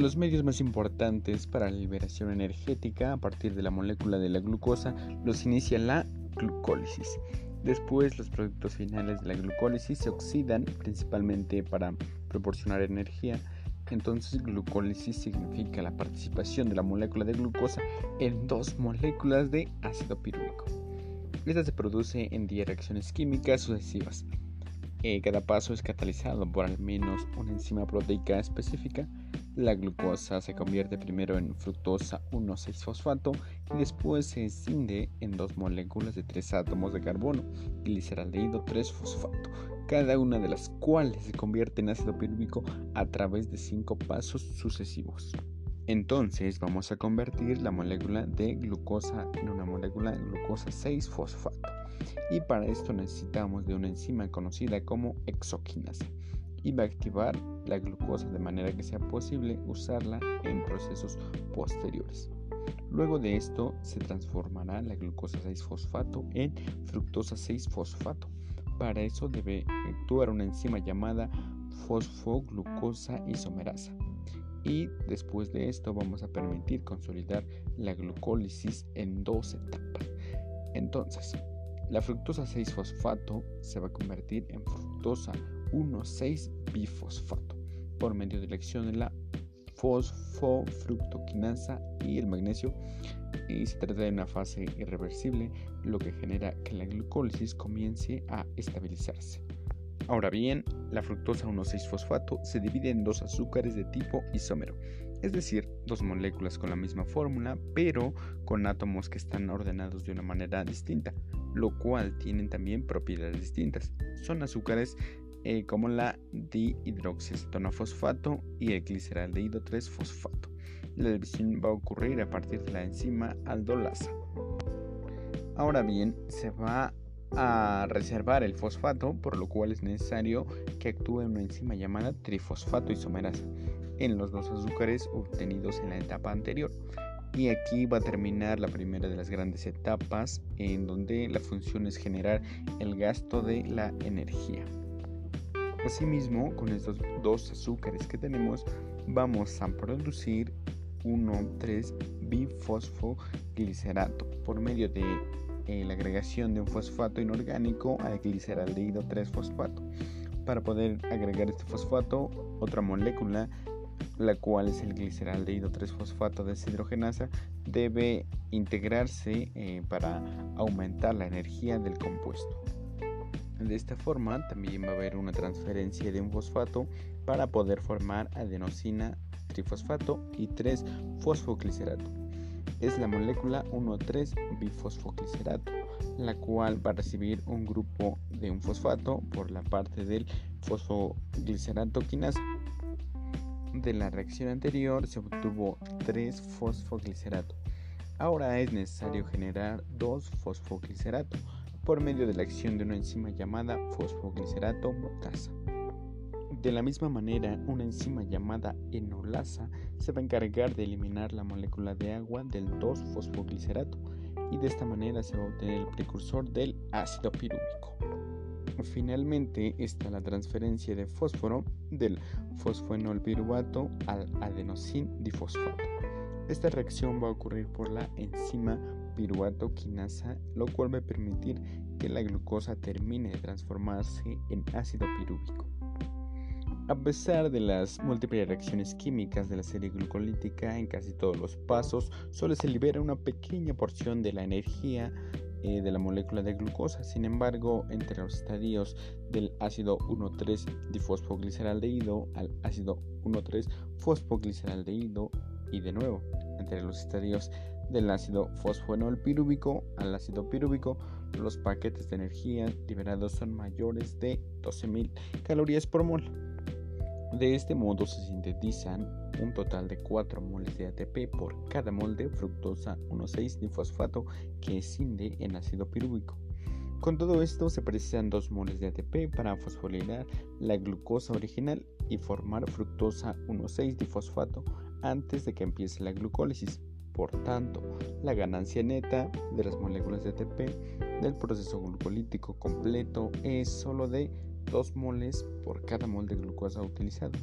Los medios más importantes para la liberación energética a partir de la molécula de la glucosa los inicia la glucólisis. Después los productos finales de la glucólisis se oxidan principalmente para proporcionar energía. Entonces glucólisis significa la participación de la molécula de glucosa en dos moléculas de ácido pirúvico. Esta se produce en 10 reacciones químicas sucesivas. Eh, cada paso es catalizado por al menos una enzima proteica específica. La glucosa se convierte primero en fructosa 1,6-fosfato y después se escinde en dos moléculas de tres átomos de carbono, gliceraldehído 3-fosfato, cada una de las cuales se convierte en ácido pirúvico a través de cinco pasos sucesivos. Entonces vamos a convertir la molécula de glucosa en una molécula de glucosa 6-fosfato. Y para esto necesitamos de una enzima conocida como exoquinasa. Y va a activar la glucosa de manera que sea posible usarla en procesos posteriores. Luego de esto se transformará la glucosa 6-fosfato en fructosa 6-fosfato. Para eso debe actuar una enzima llamada fosfoglucosa isomerasa y después de esto vamos a permitir consolidar la glucólisis en dos etapas. Entonces, la fructosa 6-fosfato se va a convertir en fructosa 1,6-bifosfato por medio de la acción de la fosfofructoquinasa y el magnesio y se trata de una fase irreversible lo que genera que la glucólisis comience a estabilizarse. Ahora bien, la fructosa 1,6-fosfato se divide en dos azúcares de tipo isómero, es decir, dos moléculas con la misma fórmula, pero con átomos que están ordenados de una manera distinta, lo cual tienen también propiedades distintas. Son azúcares eh, como la dihidroxiacetona-fosfato y el gliceraldehído 3-fosfato. La división va a ocurrir a partir de la enzima aldolasa. Ahora bien, se va a reservar el fosfato, por lo cual es necesario que actúe una enzima llamada trifosfato isomerasa en los dos azúcares obtenidos en la etapa anterior. Y aquí va a terminar la primera de las grandes etapas en donde la función es generar el gasto de la energía. Asimismo, con estos dos azúcares que tenemos, vamos a producir 1,3 bifosfoglicerato por medio de eh, la agregación de un fosfato inorgánico al gliceraldehído 3-fosfato. Para poder agregar este fosfato, otra molécula, la cual es el gliceraldehído 3-fosfato deshidrogenasa, debe integrarse eh, para aumentar la energía del compuesto. De esta forma, también va a haber una transferencia de un fosfato para poder formar adenosina trifosfato y 3-fosfoglicerato es la molécula 1,3-bifosfoglicerato, la cual va a recibir un grupo de un fosfato por la parte del fosfoglicerato quinasa. De la reacción anterior se obtuvo 3 fosfoglicerato. Ahora es necesario generar 2 fosfoglicerato por medio de la acción de una enzima llamada fosfoglicerato mutasa. De la misma manera, una enzima llamada enolasa se va a encargar de eliminar la molécula de agua del 2-fosfoglicerato y de esta manera se va a obtener el precursor del ácido pirúvico. Finalmente está la transferencia de fósforo del fosfoenolpiruvato al adenosin difosfato. Esta reacción va a ocurrir por la enzima piruvato quinasa, lo cual va a permitir que la glucosa termine de transformarse en ácido pirúvico. A pesar de las múltiples reacciones químicas de la serie glucolítica en casi todos los pasos, solo se libera una pequeña porción de la energía eh, de la molécula de glucosa. Sin embargo, entre los estadios del ácido 1,3-difosfoglicerdehído al ácido 1,3-fosfoglicerdehído y de nuevo, entre los estadios del ácido fosfoenol pirúvico al ácido pirúvico, los paquetes de energía liberados son mayores de 12.000 calorías por mol. De este modo se sintetizan un total de 4 moles de ATP por cada mol de fructosa 1,6-difosfato que escinde en ácido pirúvico. Con todo esto se precisan 2 moles de ATP para fosforilar la glucosa original y formar fructosa 1,6-difosfato antes de que empiece la glucólisis. Por tanto, la ganancia neta de las moléculas de ATP del proceso glucolítico completo es solo de 2 moles por cada mol de glucosa utilizado.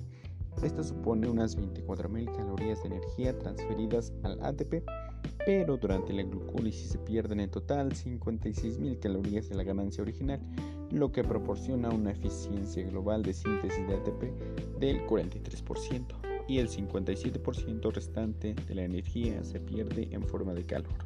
Esto supone unas 24.000 calorías de energía transferidas al ATP, pero durante la glucólisis se pierden en total 56.000 calorías de la ganancia original, lo que proporciona una eficiencia global de síntesis de ATP del 43% y el 57% restante de la energía se pierde en forma de calor.